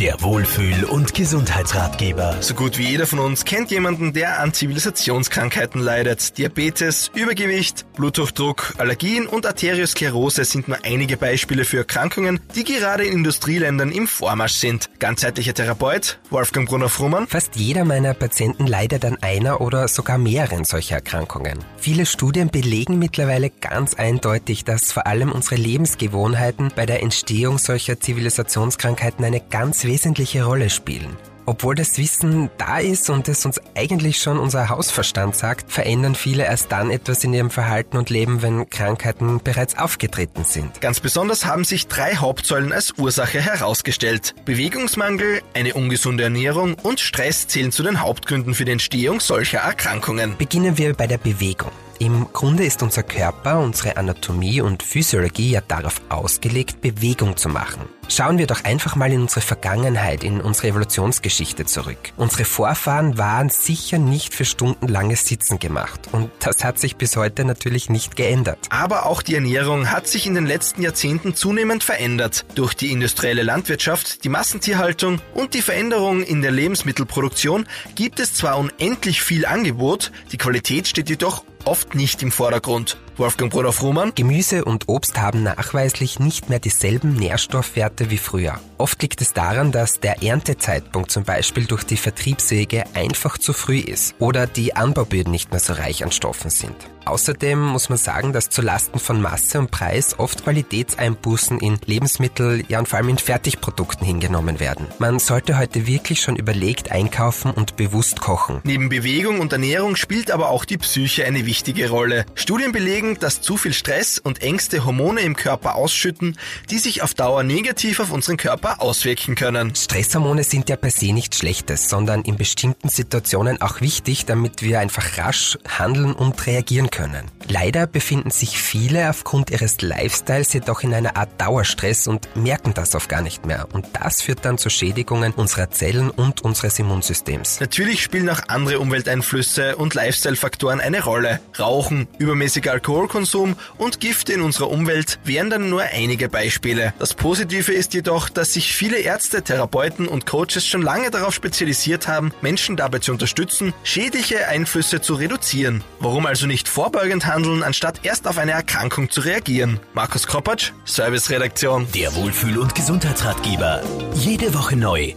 Der Wohlfühl- und Gesundheitsratgeber. So gut wie jeder von uns kennt jemanden, der an Zivilisationskrankheiten leidet. Diabetes, Übergewicht, Bluthochdruck, Allergien und Arteriosklerose sind nur einige Beispiele für Erkrankungen, die gerade in Industrieländern im Vormarsch sind. Ganzheitlicher Therapeut Wolfgang Brunner-Frummann. Fast jeder meiner Patienten leidet an einer oder sogar mehreren solcher Erkrankungen. Viele Studien belegen mittlerweile ganz eindeutig, dass vor allem unsere Lebensgewohnheiten bei der Entstehung solcher Zivilisationskrankheiten eine ganz wesentliche Rolle spielen. Obwohl das Wissen da ist und es uns eigentlich schon unser Hausverstand sagt, verändern viele erst dann etwas in ihrem Verhalten und Leben, wenn Krankheiten bereits aufgetreten sind. Ganz besonders haben sich drei Hauptsäulen als Ursache herausgestellt. Bewegungsmangel, eine ungesunde Ernährung und Stress zählen zu den Hauptgründen für die Entstehung solcher Erkrankungen. Beginnen wir bei der Bewegung. Im Grunde ist unser Körper, unsere Anatomie und Physiologie ja darauf ausgelegt, Bewegung zu machen. Schauen wir doch einfach mal in unsere Vergangenheit, in unsere Evolutionsgeschichte zurück. Unsere Vorfahren waren sicher nicht für stundenlanges Sitzen gemacht und das hat sich bis heute natürlich nicht geändert. Aber auch die Ernährung hat sich in den letzten Jahrzehnten zunehmend verändert. Durch die industrielle Landwirtschaft, die Massentierhaltung und die Veränderung in der Lebensmittelproduktion gibt es zwar unendlich viel Angebot, die Qualität steht jedoch oft nicht im Vordergrund. Wolfgang Bruder Frumann. Gemüse und Obst haben nachweislich nicht mehr dieselben Nährstoffwerte wie früher. Oft liegt es daran, dass der Erntezeitpunkt zum Beispiel durch die Vertriebswege einfach zu früh ist oder die Anbauböden nicht mehr so reich an Stoffen sind. Außerdem muss man sagen, dass zulasten von Masse und Preis oft Qualitätseinbußen in Lebensmittel, ja und vor allem in Fertigprodukten hingenommen werden. Man sollte heute wirklich schon überlegt einkaufen und bewusst kochen. Neben Bewegung und Ernährung spielt aber auch die Psyche eine wichtige Rolle. Studien belegen, dass zu viel Stress und Ängste Hormone im Körper ausschütten, die sich auf Dauer negativ auf unseren Körper auswirken können. Stresshormone sind ja per se nichts Schlechtes, sondern in bestimmten Situationen auch wichtig, damit wir einfach rasch handeln und reagieren können. Leider befinden sich viele aufgrund ihres Lifestyles jedoch in einer Art Dauerstress und merken das oft gar nicht mehr. Und das führt dann zu Schädigungen unserer Zellen und unseres Immunsystems. Natürlich spielen auch andere Umwelteinflüsse und Lifestyle-Faktoren eine Rolle. Rauchen, übermäßiger Alkoholkonsum und Gifte in unserer Umwelt wären dann nur einige Beispiele. Das Positive ist jedoch, dass sich viele Ärzte, Therapeuten und Coaches schon lange darauf spezialisiert haben, Menschen dabei zu unterstützen, schädliche Einflüsse zu reduzieren. Warum also nicht vorbeugend handeln, anstatt erst auf eine Erkrankung zu reagieren? Markus Kropatsch, Serviceredaktion. Der Wohlfühl- und Gesundheitsratgeber. Jede Woche neu